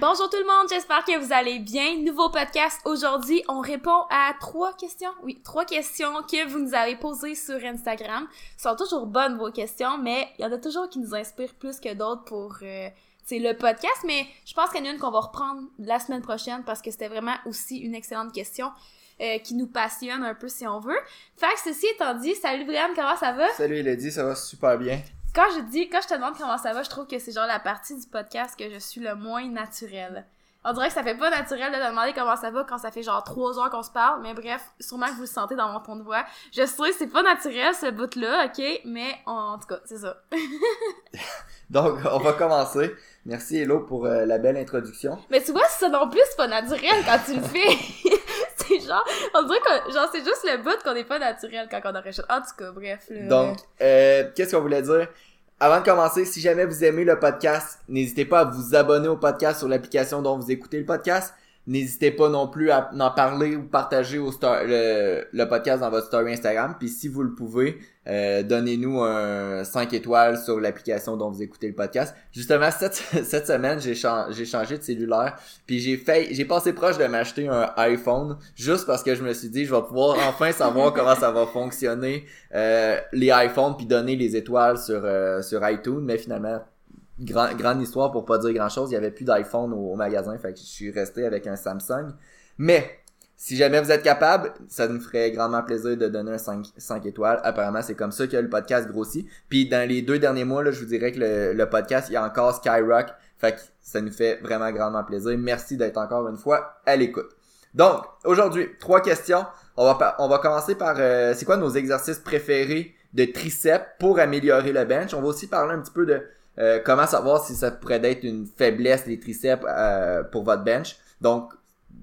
Bonjour tout le monde, j'espère que vous allez bien. Nouveau podcast. Aujourd'hui, on répond à trois questions. Oui, trois questions que vous nous avez posées sur Instagram. Ce sont toujours bonnes vos questions, mais il y en a toujours qui nous inspirent plus que d'autres pour euh, c'est le podcast. Mais je pense qu'il y en a une qu'on va reprendre la semaine prochaine parce que c'était vraiment aussi une excellente question. euh, qui nous passionne un peu si on veut. Fait que ceci étant dit, salut Brian, comment ça va? Salut Elodie, ça va super bien. Quand je dis, quand je te demande comment ça va, je trouve que c'est genre la partie du podcast que je suis le moins naturel. On dirait que ça fait pas naturel de te demander comment ça va quand ça fait genre trois heures qu'on se parle, mais bref, sûrement que vous le sentez dans mon ton de voix. Je sais que c'est pas naturel ce bout-là, ok, mais en tout cas, c'est ça. Donc, on va commencer. Merci Hello pour euh, la belle introduction. Mais tu vois, ça non plus, c'est pas naturel quand tu le fais. c'est genre, on dirait que genre c'est juste le bout qu'on est pas naturel quand on enregistre. En tout cas, bref. Donc, euh, qu'est-ce qu'on voulait dire? Avant de commencer, si jamais vous aimez le podcast, n'hésitez pas à vous abonner au podcast sur l'application dont vous écoutez le podcast. N'hésitez pas non plus à en parler ou partager au star- le, le podcast dans votre story Instagram. Puis si vous le pouvez, euh, donnez-nous un 5 étoiles sur l'application dont vous écoutez le podcast. Justement, cette, cette semaine, j'ai j'ai changé de cellulaire. Puis j'ai fait, j'ai passé proche de m'acheter un iPhone juste parce que je me suis dit, je vais pouvoir enfin savoir comment ça va fonctionner euh, les iPhones puis donner les étoiles sur euh, sur iTunes. Mais finalement, grand, grande histoire pour pas dire grand chose. Il y avait plus d'iPhone au, magasin, fait que je suis resté avec un Samsung. Mais si jamais vous êtes capable, ça nous ferait grandement plaisir de donner un 5, 5 étoiles. Apparemment, c'est comme ça que le podcast grossit. Puis dans les deux derniers mois, là, je vous dirais que le, podcast, il y a encore Skyrock. Fait que ça nous fait vraiment grandement plaisir. Merci d'être encore une fois à l'écoute. Donc, aujourd'hui, trois questions. On va, on va commencer par, euh, c'est quoi nos exercices préférés de triceps pour améliorer le bench? On va aussi parler un petit peu de euh, comment savoir si ça pourrait être une faiblesse les triceps euh, pour votre bench? Donc,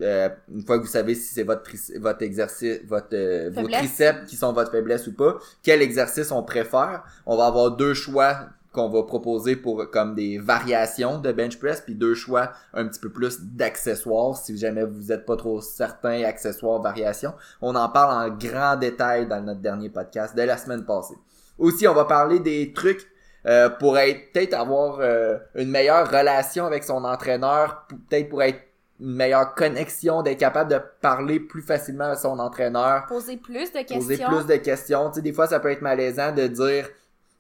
euh, une fois que vous savez si c'est votre votre exercice, votre euh, vos triceps qui sont votre faiblesse ou pas, quel exercice on préfère? On va avoir deux choix qu'on va proposer pour comme des variations de bench press, puis deux choix un petit peu plus d'accessoires si jamais vous êtes pas trop certain accessoires variations. On en parle en grand détail dans notre dernier podcast de la semaine passée. Aussi, on va parler des trucs euh, pour être peut-être avoir euh, une meilleure relation avec son entraîneur, peut-être pour être une meilleure connexion, d'être capable de parler plus facilement à son entraîneur, Poser plus de questions. poser plus de questions. Tu sais, des fois, ça peut être malaisant de dire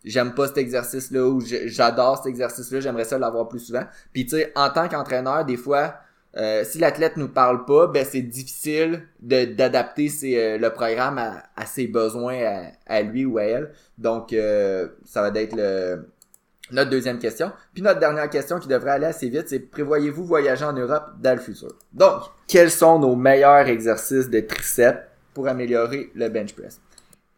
j'aime pas cet exercice-là ou j'adore cet exercice-là, j'aimerais ça l'avoir plus souvent. Puis tu sais, en tant qu'entraîneur, des fois, euh, si l'athlète nous parle pas, ben c'est difficile d'adapter euh, le programme à, ses besoins à, à lui ou à elle. Donc euh, ça va être le notre deuxième question. Puis notre dernière question qui devrait aller assez vite, c'est prévoyez-vous voyager en Europe dans le futur? Donc, quels sont nos meilleurs exercices de triceps pour améliorer le bench press?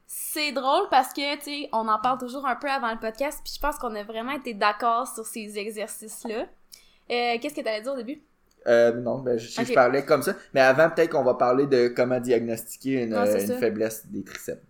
C'est drôle parce que, tu sais, on en parle toujours un peu avant le podcast, puis je pense qu'on a vraiment été d'accord sur ces exercices-là. Euh, Qu'est-ce que t'allais dire au début? Euh, non, ben, je, parlais comme ça. Mais avant, peut-être qu'on va parler de comment diagnostiquer une, faiblesse des triceps.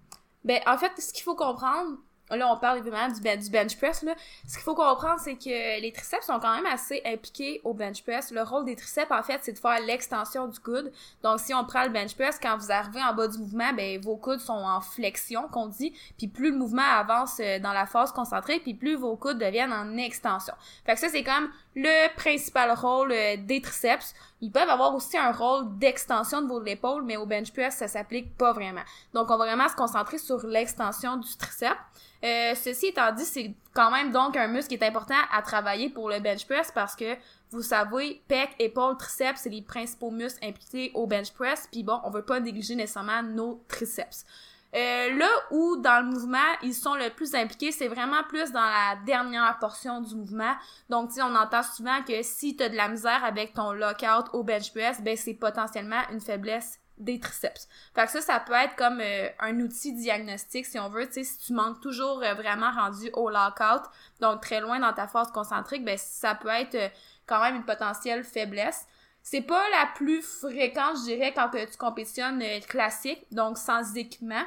Ben, en fait, ce qu'il faut comprendre, là, on parle évidemment du, ben- du bench press, là. Ce qu'il faut comprendre, c'est que les triceps sont quand même assez impliqués au bench press. Le rôle des triceps, en fait, c'est de faire l'extension du coude. Donc, si on prend le bench press, quand vous arrivez en bas du mouvement, ben, vos coudes sont en flexion, qu'on dit. Puis plus le mouvement avance euh, dans la phase concentrée, puis plus vos coudes deviennent en extension. Fait que ça, c'est comme le principal rôle euh, des triceps. Ils peuvent avoir aussi un rôle d'extension de vos épaules, mais au bench press, ça s'applique pas vraiment. Donc, on va vraiment se concentrer sur l'extension du triceps. Euh, ceci étant dit, c'est quand même donc un muscle qui est important à travailler pour le bench press parce que vous savez, pec, épaule, triceps, c'est les principaux muscles impliqués au bench press. Puis bon, on veut pas négliger nécessairement nos triceps. Euh, là où dans le mouvement ils sont le plus impliqués, c'est vraiment plus dans la dernière portion du mouvement. Donc, tu on entend souvent que si tu as de la misère avec ton lockout au bench press, ben c'est potentiellement une faiblesse des triceps. Fait que ça, ça peut être comme euh, un outil diagnostique, si on veut. Tu sais, si tu manques toujours euh, vraiment rendu au lockout, donc très loin dans ta phase concentrique, ben ça peut être euh, quand même une potentielle faiblesse. C'est pas la plus fréquente, je dirais, quand tu compétitionnes euh, classique, donc sans équipement.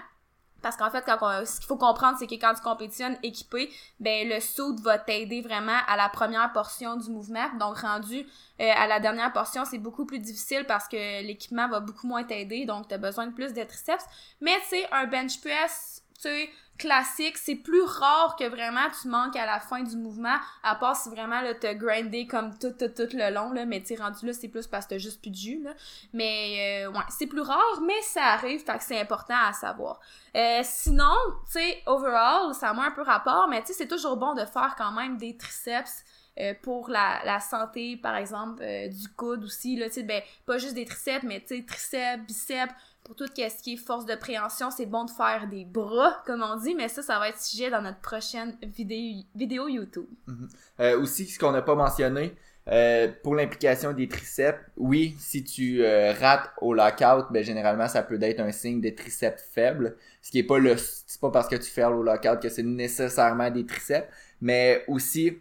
Parce qu'en fait, ce qu'il faut comprendre, c'est que quand tu compétitionnes équipé, ben le saut va t'aider vraiment à la première portion du mouvement. Donc rendu euh, à la dernière portion, c'est beaucoup plus difficile parce que l'équipement va beaucoup moins t'aider, donc tu as besoin de plus de triceps. Mais sais, un bench press, tu classique. C'est plus rare que vraiment tu manques à la fin du mouvement, à part si vraiment là, t'as grindé comme tout, tout, tout le long, là, mais t'es rendu là, c'est plus parce que t'as juste plus de jus. Mais euh, ouais, c'est plus rare, mais ça arrive, fait que c'est important à savoir. Euh, sinon, tu sais, overall, ça a un peu rapport, mais tu sais, c'est toujours bon de faire quand même des triceps. Euh, pour la, santé, par exemple, du coude aussi, là, tu sais, ben, pas juste des triceps, mais tu sais, triceps, biceps, pour tout ce qui est force de préhension, c'est bon de faire des bras, comme on dit, mais ça, ça va être sujet dans notre prochaine vidéo, YouTube. Mhm. Euh, aussi, ce qu'on n'a pas mentionné, euh, pour l'implication des triceps, oui, si tu euh, rates au lockout, ben généralement ça peut être un signe de triceps faible, ce qui est pas le, c'est pas parce que tu fais au lockout que c'est nécessairement des triceps, mais aussi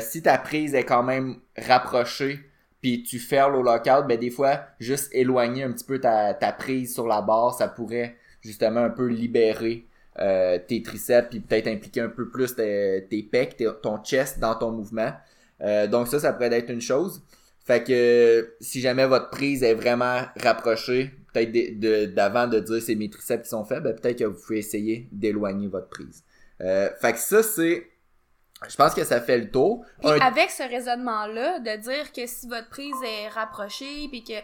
si ta prise est quand même rapprochée puis tu ferles au lockout, ben des fois, juste éloigner un petit peu ta, prise sur la barre, ça pourrait justement un peu libérer euh, tes triceps, puis peut-être impliquer un peu plus tes, pecs, ton chest dans ton mouvement. Euh, donc ça, ça pourrait être une chose. Fait que si jamais votre prise est vraiment rapprochée, peut-être d'avant de, dire c'est mes triceps qui sont faibles, ben, peut-être que vous pouvez essayer d'éloigner votre prise. Euh, fait que ça, c'est je pense que ça fait le tour. Puis avec ce raisonnement-là, de dire que si votre prise est rapprochée, puis que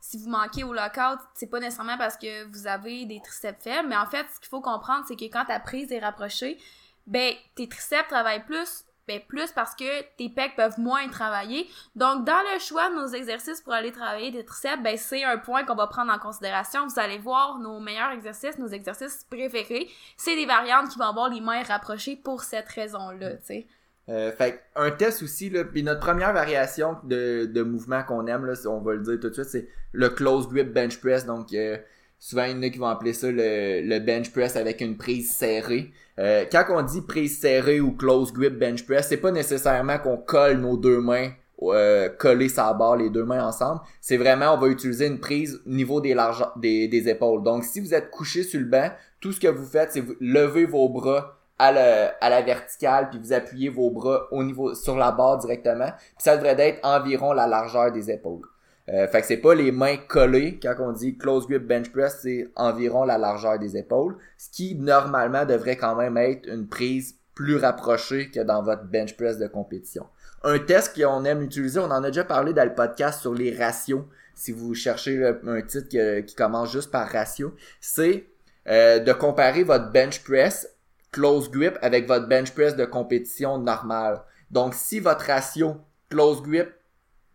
si vous manquez au lockout, c'est pas nécessairement parce que vous avez des triceps faibles, mais en fait, ce qu'il faut comprendre, c'est que quand ta prise est rapprochée, ben, tes triceps travaillent plus, ben, plus parce que tes pecs peuvent moins travailler. Donc, dans le choix de nos exercices pour aller travailler des triceps, ben, c'est un point qu'on va prendre en considération. Vous allez voir nos meilleurs exercices, nos exercices préférés. C'est des variantes qui vont avoir les mains rapprochées pour cette raison-là, tu sais. Euh, fait un test aussi là, puis notre première variation de, de mouvement qu'on aime là, on va le dire tout de suite, c'est le close grip bench press. Donc euh, souvent il y en a qui vont appeler ça le, le bench press avec une prise serrée. Euh, quand on dit prise serrée ou close grip bench press, c'est pas nécessairement qu'on colle nos deux mains euh, coller sa barre les deux mains ensemble. C'est vraiment, on va utiliser une prise au niveau des, larges, des, des épaules. Donc, si vous êtes couché sur le banc, tout ce que vous faites, c'est vous lever vos bras à la, à la verticale, puis vous appuyez vos bras au niveau sur la barre directement. Puis ça devrait être environ la largeur des épaules. Euh, fait que c'est pas les mains collées. Quand on dit close grip bench press, c'est environ la largeur des épaules. Ce qui normalement devrait quand même être une prise plus rapprochée que dans votre bench press de compétition. Un test qu'on aime utiliser, on en a déjà parlé dans le podcast sur les ratios. Si vous cherchez un titre qui, commence juste par ratio, c'est euh, de comparer votre bench press close grip avec votre bench press de compétition normale. Donc, si votre ratio close grip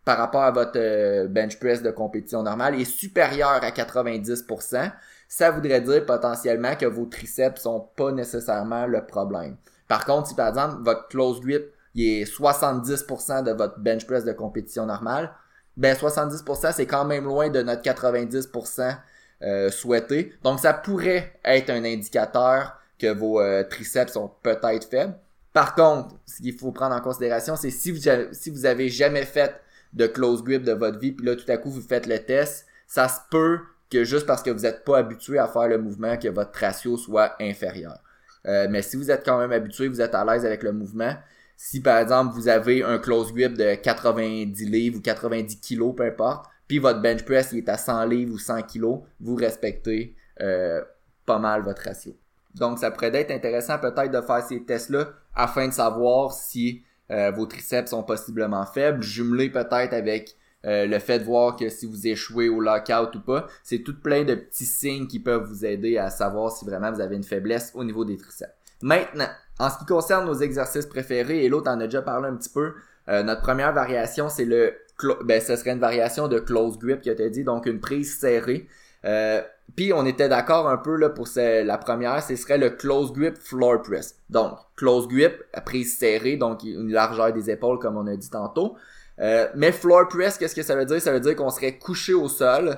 par rapport à votre euh, bench press de compétition normale est supérieur à 90%, ça voudrait dire potentiellement que vos triceps sont pas nécessairement le problème. Par contre, si par exemple votre close grip est 70% de votre bench press de compétition normale, ben 70% c'est quand même loin de notre 90% euh, souhaité. Donc ça pourrait être un indicateur que vos euh, triceps sont peut-être faibles. Par contre, ce qu'il faut prendre en considération, c'est si vous, si vous avez jamais fait de close grip de votre vie, puis là tout à coup vous faites le test, ça se peut que juste parce que vous n'êtes pas habitué à faire le mouvement, que votre ratio soit inférieur. Euh, mais si vous êtes quand même habitué, vous êtes à l'aise avec le mouvement, si par exemple vous avez un close grip de 90 livres ou 90 kilos, peu importe, puis votre bench press il est à 100 livres ou 100 kilos, vous respectez euh, pas mal votre ratio. Donc, ça pourrait être intéressant peut-être de faire ces tests-là afin de savoir si euh, vos triceps sont possiblement faibles, jumelé peut-être avec euh, le fait de voir que si vous échouez au lockout ou pas. C'est tout plein de petits signes qui peuvent vous aider à savoir si vraiment vous avez une faiblesse au niveau des triceps. Maintenant, en ce qui concerne nos exercices préférés, et l'autre en a déjà parlé un petit peu, euh, notre première variation, c'est le ben, ce serait une variation de close grip que tu as dit, donc une prise serrée. Euh, puis on était d'accord un peu là pour la première, ce serait le close grip floor press. Donc close grip, prise serrée, donc une largeur des épaules comme on a dit tantôt. Euh, mais floor press, qu'est-ce que ça veut dire? Ça veut dire qu'on serait couché au sol,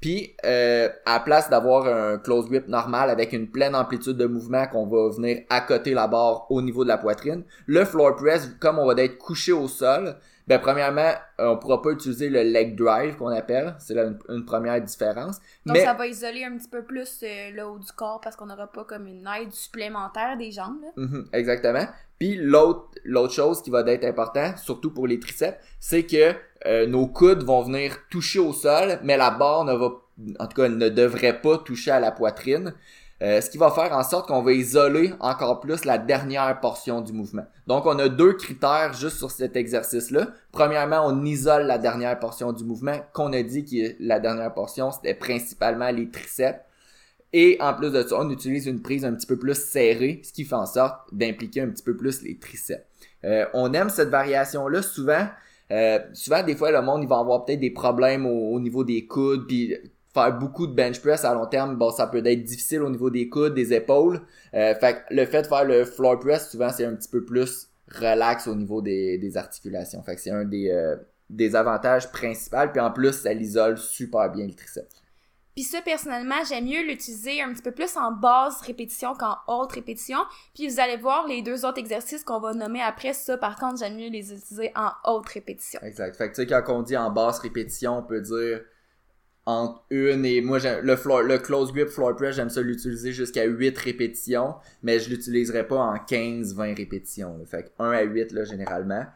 puis euh, à place d'avoir un close grip normal avec une pleine amplitude de mouvement qu'on va venir côté la barre au niveau de la poitrine, le floor press, comme on va être couché au sol, ben, premièrement, on pourra pas utiliser le leg drive qu'on appelle. C'est là une, première différence. Donc, ça va isoler un petit peu plus euh, le haut du corps parce qu'on n'aura pas comme une aide supplémentaire des jambes. Mm-hmm, exactement. Puis l'autre l'autre chose qui va être important, surtout pour les triceps, c'est que euh, nos coudes vont venir toucher au sol, mais la barre ne va en tout cas ne devrait pas toucher à la poitrine. Euh, ce qui va faire en sorte qu'on va isoler encore plus la dernière portion du mouvement. Donc, on a deux critères juste sur cet exercice-là. Premièrement, on isole la dernière portion du mouvement, qu'on a dit que la dernière portion, c'était principalement les triceps. Et en plus de ça, on utilise une prise un petit peu plus serrée, ce qui fait en sorte d'impliquer un petit peu plus les triceps. Euh, on aime cette variation-là souvent. Euh, souvent, des fois, le monde, il va avoir peut-être des problèmes au, niveau des coudes, puis faire beaucoup de bench press à long terme, bon, ça peut être difficile au niveau des coudes, des épaules. Euh, fait que le fait de faire le floor press, souvent, c'est un petit peu plus relax au niveau des, des articulations. Fait que c'est un des, euh, des avantages principaux. Puis en plus, ça l'isole super bien le triceps. Puis ça, personnellement, j'aime mieux l'utiliser un petit peu plus en basse répétition qu'en haute répétition. Puis vous allez voir les deux autres exercices qu'on va nommer après ça. Par contre, j'aime mieux les utiliser en haute répétition. Exact. Fait que tu sais, quand on dit en basse répétition, on peut dire entre une et moi le floor, le close grip floor press j'aime ça l'utiliser jusqu'à 8 répétitions mais je l'utiliserai pas en 15 20 répétitions fait que 1 à 8 là généralement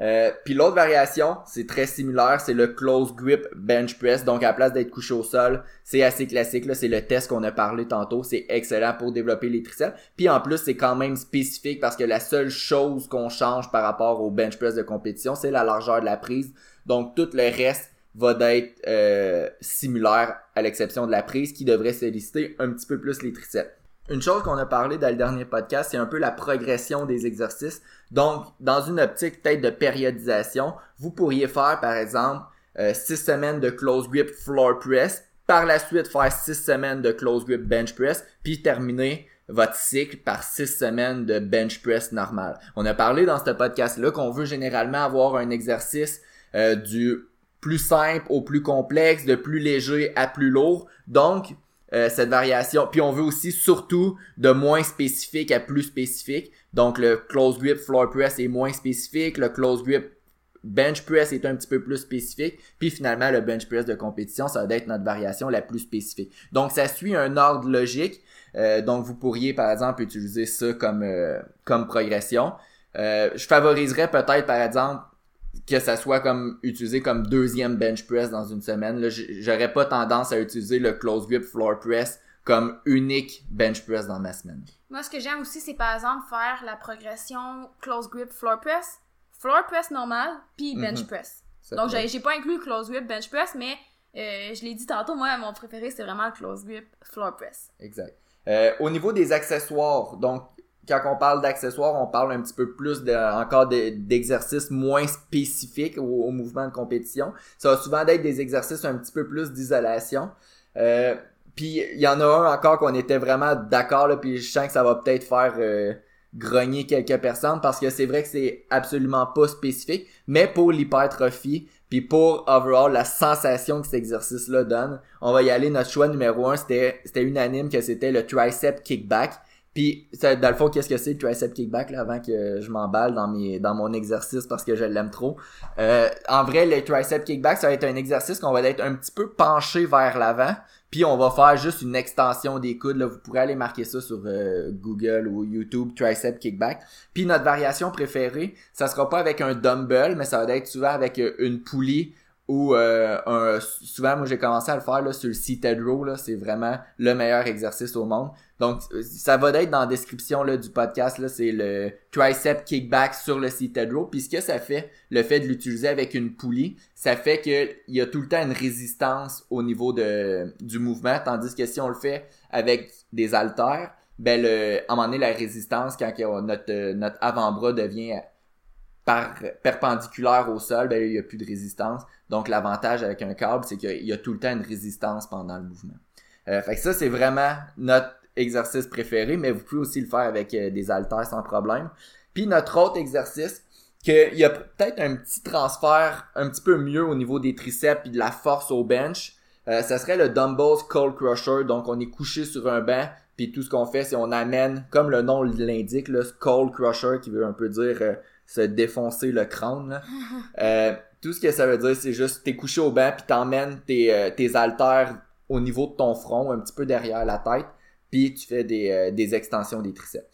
euh, puis l'autre variation, c'est très similaire, c'est le close grip bench press. Donc à la place d'être couché au sol, c'est assez classique. Là, c'est le test qu'on a parlé tantôt. C'est excellent pour développer les triceps. Puis en plus, c'est quand même spécifique parce que la seule chose qu'on change par rapport au bench press de compétition, c'est la largeur de la prise. Donc tout le reste va d'être euh, similaire à l'exception de la prise qui devrait solliciter un petit peu plus les triceps. Une chose qu'on a parlé dans le dernier podcast, c'est un peu la progression des exercices. Donc, dans une optique peut-être de périodisation, vous pourriez faire, par exemple, 6 euh, semaines de close grip floor press, par la suite faire 6 semaines de close grip bench press, puis terminer votre cycle par 6 semaines de bench press normal. On a parlé dans ce podcast-là qu'on veut généralement avoir un exercice euh, du plus simple au plus complexe, de plus léger à plus lourd. Donc, euh, cette variation. Puis on veut aussi surtout de moins spécifique à plus spécifique. Donc le close grip floor press est moins spécifique, le close grip bench press est un petit peu plus spécifique, puis finalement le bench press de compétition, ça va être notre variation la plus spécifique. Donc ça suit un ordre logique. Euh, donc vous pourriez par exemple utiliser ça comme euh, comme progression. je favoriserais peut-être par exemple que ça soit comme utilisé comme deuxième bench press dans une semaine. Là, j'aurais pas tendance à utiliser le close grip floor press comme unique bench press dans ma semaine. Moi, ce que j'aime aussi, c'est par exemple faire la progression close grip floor press, floor press normal, puis bench mhm. press. Donc, j'ai pas inclus close grip bench press, mais euh, je l'ai dit tantôt, moi, mon préféré, c'est vraiment le close grip floor press. Exact. Euh, au niveau des accessoires, donc quand on parle d'accessoires, on parle un petit peu plus encore d'exercices moins spécifiques au, mouvement de compétition. Ça va souvent être des exercices un petit peu plus d'isolation. Euh, puis il y en a un encore qu'on était vraiment d'accord, puis je sens que ça va peut-être faire euh, grogner quelques personnes parce que c'est vrai que c'est absolument pas spécifique, mais pour l'hypertrophie, puis pour overall la sensation que cet exercice-là donne, on va y aller. Notre choix numéro un, c'était unanime que c'était le tricep kickback. Puis, dans le fond, qu'est-ce que c'est le tricep kickback là, avant que je m'emballe dans mes dans mon exercice parce que je l'aime trop? Euh, en vrai, le tricep kickback, ça va être un exercice qu'on va être un petit peu penché vers l'avant, puis on va faire juste une extension des coudes. Là, vous pourrez aller marquer ça sur euh, Google ou YouTube, tricep kickback. Puis notre variation préférée, ça sera pas avec un dumbbell, mais ça va être souvent avec euh, une poulie ou euh, un, souvent moi j'ai commencé à le faire là, sur le seated row là, c'est vraiment le meilleur exercice au monde. Donc ça va être dans la description là, du podcast là, c'est le tricep kickback sur le seated row. Puis ce que ça fait, le fait de l'utiliser avec une poulie, ça fait que il y a tout le temps une résistance au niveau de du mouvement, tandis que si on le fait avec des haltères, ben le, à un moment donné la résistance quand notre notre avant-bras devient par perpendiculaire au sol, ben, il n'y a plus de résistance. Donc l'avantage avec un câble, c'est qu'il y a tout le temps une résistance pendant le mouvement. Euh, fait que ça, c'est vraiment notre exercice préféré, mais vous pouvez aussi le faire avec euh, des haltères sans problème. Puis notre autre exercice, qu'il y a peut-être un petit transfert un petit peu mieux au niveau des triceps et de la force au bench. Euh, ça serait le dumbbells cold crusher. Donc on est couché sur un banc, puis tout ce qu'on fait, c'est on amène, comme le nom l'indique, le cold crusher, qui veut un peu dire euh, se défoncer le crâne. Euh, tout ce que ça veut dire, c'est juste t'es couché au banc puis t'emmènes tes, euh, tes haltères au niveau de ton front, un petit peu derrière la tête, puis tu fais des, euh, des extensions des triceps.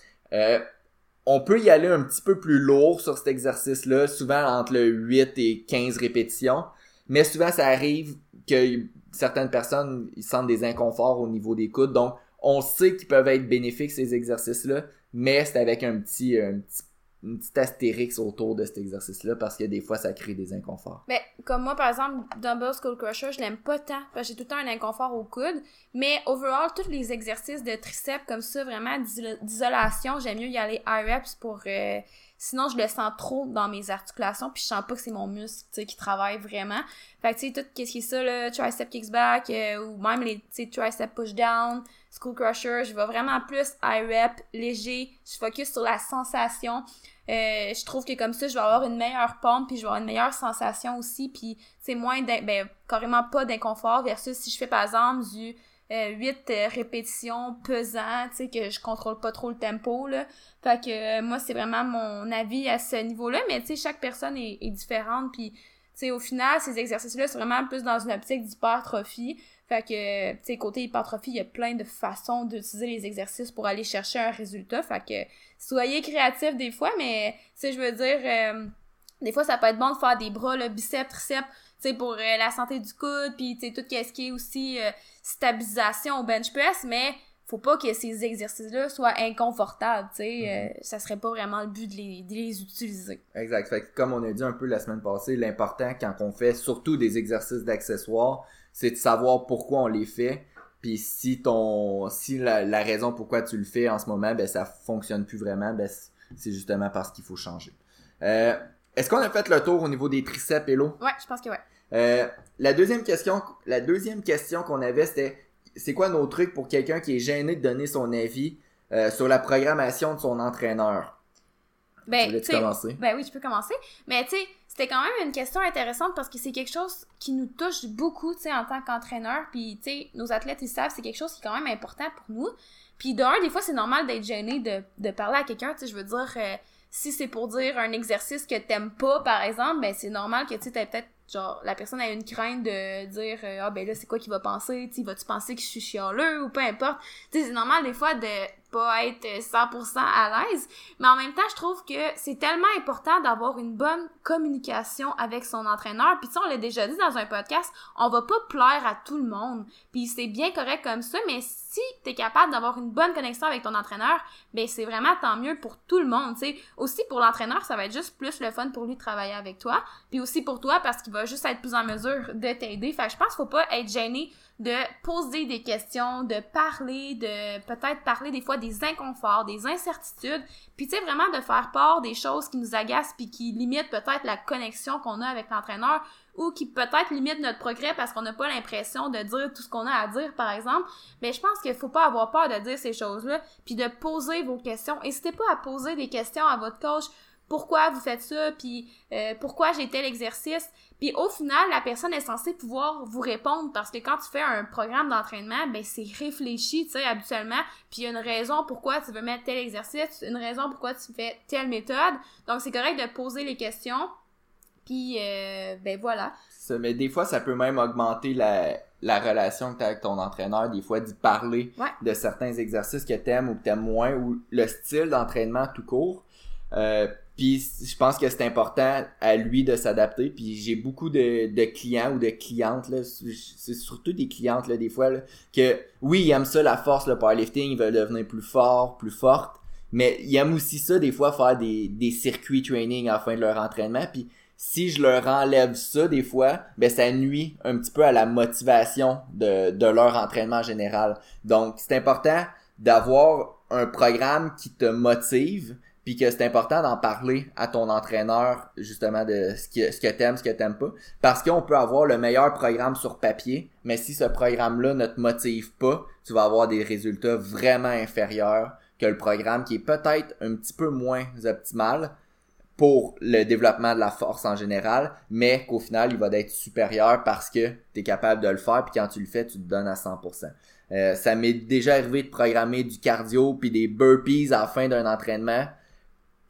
on peut y aller un petit peu plus lourd sur cet exercice-là, souvent entre le 8 et 15 répétitions, mais souvent ça arrive que certaines personnes ils sentent des inconforts au niveau des coudes, donc on sait qu'ils peuvent être bénéfiques ces exercices-là, mais c'est avec un petit, un petit une petite astérix autour de cet exercice-là parce que des fois ça crée des inconforts. Mais comme moi par exemple, Dumbbell Skull Crusher, je l'aime pas tant parce que j'ai tout le temps un inconfort au coude, mais overall tous les exercices de triceps comme ça vraiment d'isolation, j'aime mieux y aller high reps pour euh, sinon je le sens trop dans mes articulations puis je sens pas que c'est mon muscle tu sais qui travaille vraiment. Fait que tu sais tout qu'est-ce qui est ça là, tricep kicks back euh, ou même les tu tricep push down, School Crusher, je vais vraiment plus high rep, léger, je focus sur la sensation. Euh, je trouve que comme ça, je vais avoir une meilleure pompe, puis je vais avoir une meilleure sensation aussi, puis c'est moins, ben, carrément pas d'inconfort versus si je fais par exemple du euh, 8 euh, répétitions pesantes, tu sais, que je contrôle pas trop le tempo, là. Fait que euh, moi, c'est vraiment mon avis à ce niveau-là, mais tu sais, chaque personne est, différente, puis tu sais, au final, ces exercices-là, c'est vraiment plus dans une optique d'hypertrophie. Fait que, tu sais, côté hypertrophie, il y a plein de façons d'utiliser les exercices pour aller chercher un résultat. Fait que, soyez créatifs des fois, mais, tu sais, je veux dire, euh, des fois, ça peut être bon de faire des bras, le biceps, triceps, sais, pour euh, la santé du coude, puis, tu sais, tout ce qui est aussi euh, stabilisation au bench press, mais faut pas que ces exercices-là soient inconfortables, tu sais, mm-hmm. ça serait pas vraiment le but de les, de les utiliser. Exact. Fait que, comme on a dit un peu la semaine passée, l'important quand on fait surtout des exercices d'accessoires, c'est de savoir pourquoi on les fait. Puis si ton si la, raison pourquoi tu le fais en ce moment, ben ça fonctionne plus vraiment, ben c'est justement parce qu'il faut changer. Euh, Est-ce qu'on a fait le tour au niveau des triceps et l'eau? Ouais, je pense que ouais. Euh, la deuxième question, la deuxième question qu'on avait, c'était c'est quoi nos trucs pour quelqu'un qui est gêné de donner son avis euh, sur la programmation de son entraîneur? Ben, tu commencer? Ben oui, je peux commencer. Mais tu sais, c'était quand même une question intéressante parce que c'est quelque chose qui nous touche beaucoup, tu sais, en tant qu'entraîneur. Puis, tu sais, nos athlètes, ils savent, c'est quelque chose qui est quand même important pour nous. Puis, d'un, des fois, c'est normal d'être gêné de, de parler à quelqu'un, tu sais, je veux dire, euh, si c'est pour dire un exercice que t'aimes pas, par exemple, ben c'est normal que, tu peut-être genre la personne a une crainte de dire euh, ah ben là c'est quoi qu'il va penser tu vas-tu penser que je suis chialeux ou peu importe? Tu c'est normal des fois de pas être 100% à l'aise mais en même temps je trouve que c'est tellement important d'avoir une bonne communication avec son entraîneur. Puis tu on l'a déjà dit dans un podcast on va pas plaire à tout le monde. Puis c'est bien correct comme ça mais si t'es capable d'avoir une bonne connexion avec ton entraîneur ben c'est vraiment tant mieux pour tout le monde tu aussi pour l'entraîneur ça va être juste plus le fun pour lui de travailler avec toi. Puis aussi pour toi parce qu'il va juste être plus en mesure de t'aider. Fait que je pense qu'il faut pas être gêné de poser des questions, de parler, de peut-être parler des fois des inconforts, des incertitudes, puis tu sais vraiment de faire part des choses qui nous agacent puis qui limitent peut-être la connexion qu'on a avec l'entraîneur ou qui peut-être limitent notre progrès parce qu'on n'a pas l'impression de dire tout ce qu'on a à dire par exemple. Mais je pense qu'il faut pas avoir peur de dire ces choses-là puis de poser vos questions. N'hésitez pas à poser des questions à votre coach pourquoi vous faites ça, puis euh, pourquoi j'ai tel exercice? Puis au final, la personne est censée pouvoir vous répondre parce que quand tu fais un programme d'entraînement, ben c'est réfléchi, tu sais, habituellement. Puis il y a une raison pourquoi tu veux mettre tel exercice, une raison pourquoi tu fais telle méthode. Donc c'est correct de poser les questions. Puis euh, ben voilà. Ça, mais des fois, ça peut même augmenter la, la relation que tu as avec ton entraîneur, des fois d'y parler de certains exercices que tu aimes ou que tu aimes moins, ou le style d'entraînement tout court. Euh, puis je pense que c'est important à lui de s'adapter. Puis j'ai beaucoup de, de, clients ou de clientes, là, c'est surtout des clientes là, des fois, là, que oui, ils aiment ça, la force, le powerlifting, ils veulent devenir plus fort, plus forte. Mais ils aiment aussi ça, des fois, faire des, des circuits training à la fin de leur entraînement. Puis si je leur enlève ça, des fois, ben ça nuit un petit peu à la motivation de, de leur entraînement général. Donc c'est important d'avoir un programme qui te motive, puis que c'est important d'en parler à ton entraîneur justement de ce que ce que t'aimes, ce que t'aimes pas, parce qu'on peut avoir le meilleur programme sur papier, mais si ce programme-là ne te motive pas, tu vas avoir des résultats vraiment inférieurs que le programme qui est peut-être un petit peu moins optimal pour le développement de la force en général, mais qu'au final, il va être supérieur parce que tu es capable de le faire, puis quand tu le fais, tu te donnes à 100%. Euh, ça m'est déjà arrivé de programmer du cardio puis des burpees à la fin d'un entraînement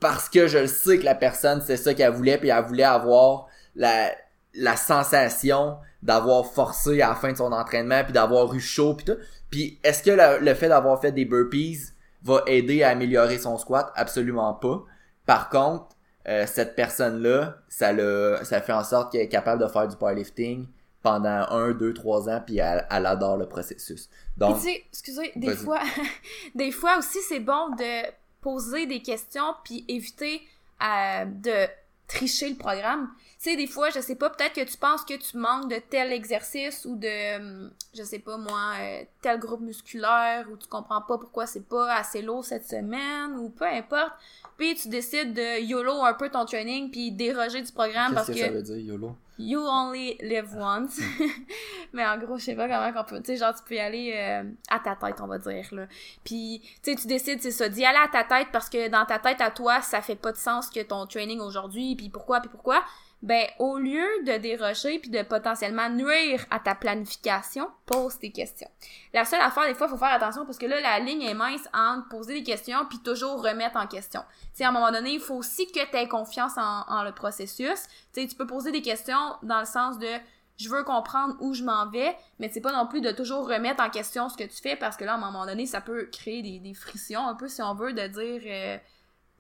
parce que je le sais que la personne c'est ça qu'elle voulait puis elle voulait avoir la la sensation d'avoir forcé à la fin de son entraînement puis d'avoir eu chaud puis tout. Puis est-ce que le, fait d'avoir fait des burpees va aider à améliorer son squat? Absolument pas. Par contre, euh, cette personne là, ça le ça fait en sorte qu'elle est capable de faire du powerlifting pendant un, deux, trois ans, puis elle, elle adore le processus. Donc, tu sais, excusez, des fois, des fois aussi, c'est bon de poser des questions puis éviter euh, de tricher le programme. Tu sais, des fois, je sais pas, peut-être que tu penses que tu manques de tel exercice ou de, hum, je sais pas moi, euh, tel groupe musculaire ou tu comprends pas pourquoi c'est pas assez lourd cette semaine ou peu importe. Puis tu décides de YOLO un peu ton training puis déroger du programme parce qu'est-ce que que ça veut dire, YOLO? You only live once. mais en gros, je sais pas comment qu'on peut. Tu sais, genre, tu peux y aller euh, à ta tête, on va dire, là. Puis, tu sais, tu décides, c'est ça, d'y aller à ta tête parce que dans ta tête à toi, ça fait pas de sens que ton training aujourd'hui, puis pourquoi, puis pourquoi. Ben, au lieu de dérocher puis de potentiellement nuire à ta planification, pose tes questions. La seule affaire, des fois, faut faire attention parce que là, la ligne est mince entre poser des questions puis toujours remettre en question. Tu à un moment donné, il faut aussi que tu aies confiance en, en le processus. Tu tu peux poser des questions dans le sens de je veux comprendre où je m'en vais, mais c'est pas non plus de toujours remettre en question ce que tu fais parce que là, à un moment donné, ça peut créer des, des frictions un peu, si on veut, de dire, euh,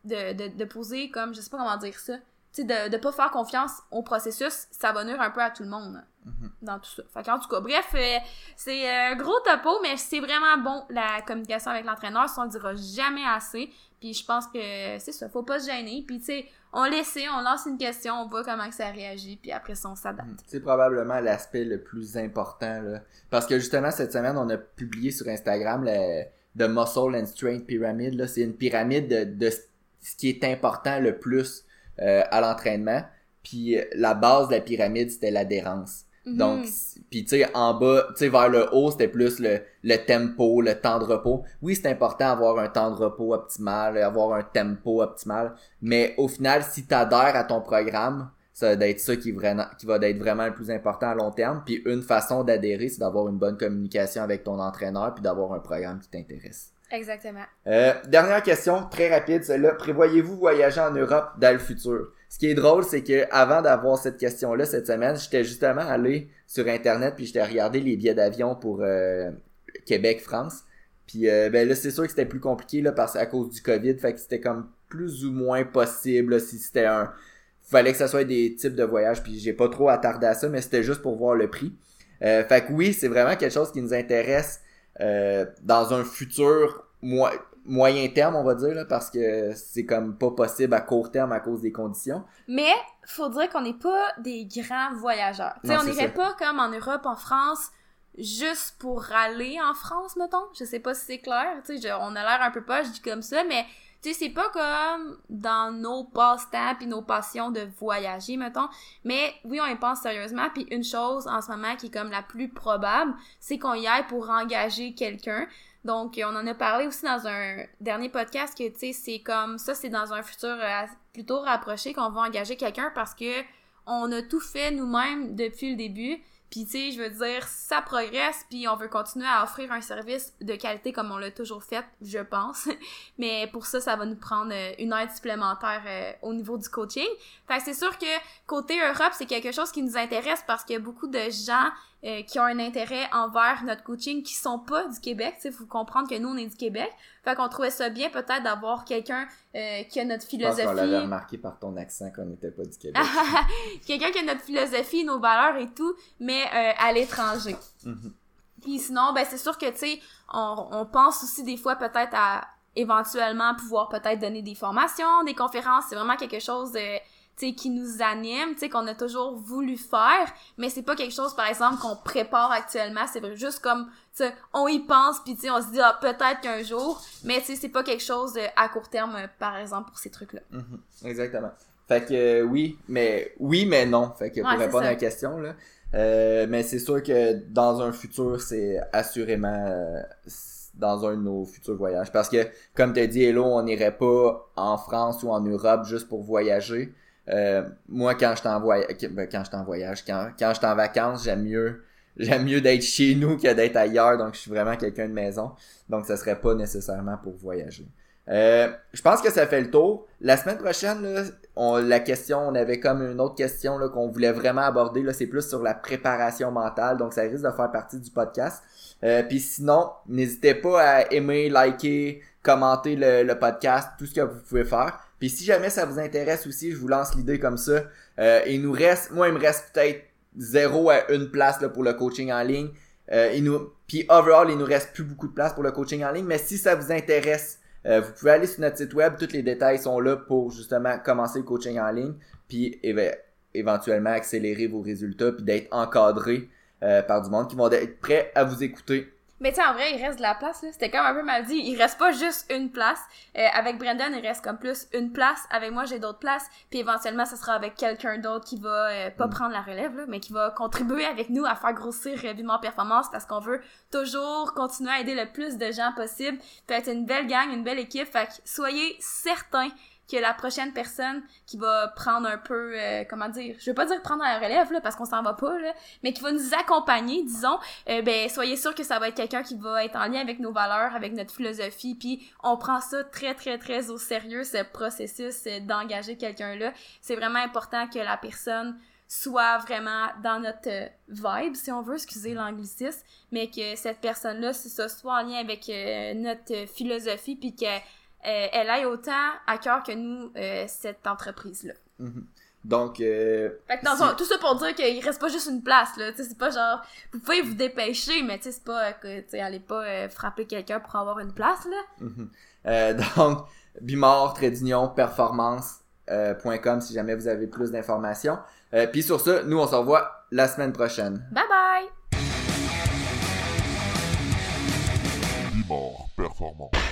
de, de, de poser comme, je sais pas comment dire ça, tu de, de pas faire confiance au processus, ça va nuire un peu à tout le monde Mhm. dans tout ça. Fait qu'en tout cas, bref, euh, c'est un gros topo, mais c'est vraiment bon, la communication avec l'entraîneur, ça on le dira jamais assez, puis je pense que c'est ça, faut pas se gêner, puis tu sais, on laisse, on lance une question, on voit comment que ça réagit, puis après ça, on s'adapte. C'est probablement l'aspect le plus important, là. Parce que justement, cette semaine, on a publié sur Instagram le The Muscle and Strength Pyramid, là. C'est une pyramide de, de ce qui est important le plus euh, à l'entraînement. Puis la base de la pyramide, c'était l'adhérence. Mhm. Donc, puis tu sais, en bas, tu sais, vers le haut, c'était plus le, le tempo, le temps de repos. Oui, c'est important d'avoir un temps de repos optimal, avoir un tempo optimal, mais au final, si tu adhères à ton programme, ça va être ça qui, est vraiment, qui va être vraiment le plus important à long terme. Puis une façon d'adhérer, c'est d'avoir une bonne communication avec ton entraîneur, puis d'avoir un programme qui t'intéresse. Exactement. Euh, dernière question, très rapide, celle-là. Prévoyez-vous voyager en Europe dans le futur? Ce qui est drôle, c'est que avant d'avoir cette question-là cette semaine, j'étais justement allé sur Internet puis j'étais regardé les billets d'avion pour euh, Québec-France. Puis euh, ben là, c'est sûr que c'était plus compliqué là, parce à cause du COVID, fait que c'était comme plus ou moins possible si c'était un. Fallait que ça soit des types de voyages, puis j'ai pas trop attardé à ça, mais c'était juste pour voir le prix. Euh, fait que oui, c'est vraiment quelque chose qui nous intéresse euh, dans un futur moi moyen terme, on va dire, là, parce que c'est comme pas possible à court terme à cause des conditions. Mais, faut dire qu'on n'est pas des grands voyageurs. Non, on n'irait pas comme en Europe, en France, juste pour aller en France, mettons. Je sais pas si c'est clair. Je- on a l'air un peu pas, je dis comme ça, mais tu sais, c'est pas comme dans nos passe-temps puis nos passions de voyager, mettons. Mais oui, on y pense sérieusement. Puis une chose en ce moment qui est comme la plus probable, c'est qu'on y aille pour engager quelqu'un. Donc, on en a parlé aussi dans un dernier podcast que, tu sais, c'est comme ça, c'est dans un futur euh, plutôt rapproché qu'on va engager quelqu'un parce que on a tout fait nous-mêmes depuis le début. Puis, tu sais, je veux dire, ça progresse, puis on veut continuer à offrir un service de qualité comme on l'a toujours fait, je pense. Mais pour ça, ça va nous prendre euh, une aide supplémentaire euh, au niveau du coaching. Fait que c'est sûr que côté Europe, c'est quelque chose qui nous intéresse parce qu'il y a beaucoup de gens euh, qui ont un intérêt envers notre coaching qui sont pas du Québec. Sais, faut comprendre que nous, on est du Québec. Fait qu'on trouvait ça bien peut-être d'avoir quelqu'un euh, qui a notre Je pense qu'on l'avait philosophie. remarqué par ton accent qu'on n'était pas du Québec. quelqu'un qui a notre philosophie, nos valeurs et tout, mais euh, à l'étranger. Mhm. Puis sinon, ben c'est sûr que, tu sais, on, on pense aussi des fois peut-être à éventuellement pouvoir peut-être donner des formations, des conférences. C'est vraiment quelque chose de, tu sais, qui nous anime, tu sais, qu'on a toujours voulu faire, mais c'est pas quelque chose, par exemple, qu'on prépare actuellement. C'est juste comme, tu sais, on y pense, puis tu sais, on se dit, ah, peut-être qu'un jour, mais tu sais, c'est pas quelque chose de, à court terme, euh, par exemple, pour ces trucs-là. Mhm. Exactement. Fait que euh, oui, mais oui, mais non. Fait que pour Ouais, répondre à la question, là. euh, mais c'est sûr que dans un futur, c'est assurément euh, dans un de nos futurs voyages. Parce que, comme tu as dit, Hello, on n'irait pas en France ou en Europe juste pour voyager. Euh, moi, quand je en voyage, quand je en voyage, quand, quand je en vacances, j'aime mieux, j'aime mieux d'être chez nous que d'être ailleurs. Donc, je suis vraiment quelqu'un de maison. Donc, ça serait pas nécessairement pour voyager. Euh, je pense que ça fait le tour. La semaine prochaine, là, on, la question, on avait comme une autre question qu'on voulait vraiment aborder. Là, c'est plus sur la préparation mentale, donc ça risque de faire partie du podcast. Euh, Puis sinon, n'hésitez pas à aimer, liker, commenter le, le podcast, tout ce que vous pouvez faire. Puis si jamais ça vous intéresse aussi, je vous lance l'idée comme ça. Euh, il nous reste, moi il me reste peut-être zéro à une place là, pour le coaching en ligne. Euh, il nous, puis overall, il nous reste plus beaucoup de place pour le coaching en ligne. Mais si ça vous intéresse, euh, vous pouvez aller sur notre site web. Tous les détails sont là pour justement commencer le coaching en ligne. Puis éventuellement accélérer vos résultats puis d'être encadré euh, par du monde qui vont être prêts à vous écouter mais tu en vrai, il reste de la place, là. C'était comme un peu mal dit. Il reste pas juste une place. Euh, avec Brendan, il reste comme plus une place. Avec moi, j'ai d'autres places. Puis éventuellement, ce sera avec quelqu'un d'autre qui va euh, pas mm. prendre la relève, là, mais qui va contribuer avec nous à faire grossir euh, Vivement Performance parce qu'on veut toujours continuer à aider le plus de gens possible. Puis être une belle gang, une belle équipe. Fait que soyez certains que la prochaine personne qui va prendre un peu, euh, comment dire, je veux pas dire prendre la relève, là, parce qu'on s'en va pas, là, mais qui va nous accompagner, disons, euh, ben, soyez sûr que ça va être quelqu'un qui va être en lien avec nos valeurs, avec notre philosophie, puis on prend ça très, très, très au sérieux, ce processus euh, d'engager quelqu'un-là. C'est vraiment important que la personne soit vraiment dans notre vibe, si on veut, excusez l'anglicisme, mais que cette personne-là, ce soit en lien avec notre philosophie, puis que euh, euh, elle aille autant à cœur que nous euh, cette entreprise-là. Mhm. Donc, euh, tout ça pour dire qu'il reste pas juste une place là, c'est pas genre vous pouvez vous dépêcher, mais c'est pas euh, que allez pas frapper quelqu'un pour avoir une place là. Mhm. Donc bimard-tradeunionperformance.com si jamais vous avez plus d'informations. Puis sur ce, nous on se revoit la semaine prochaine. Bye bye. Bimard Performance.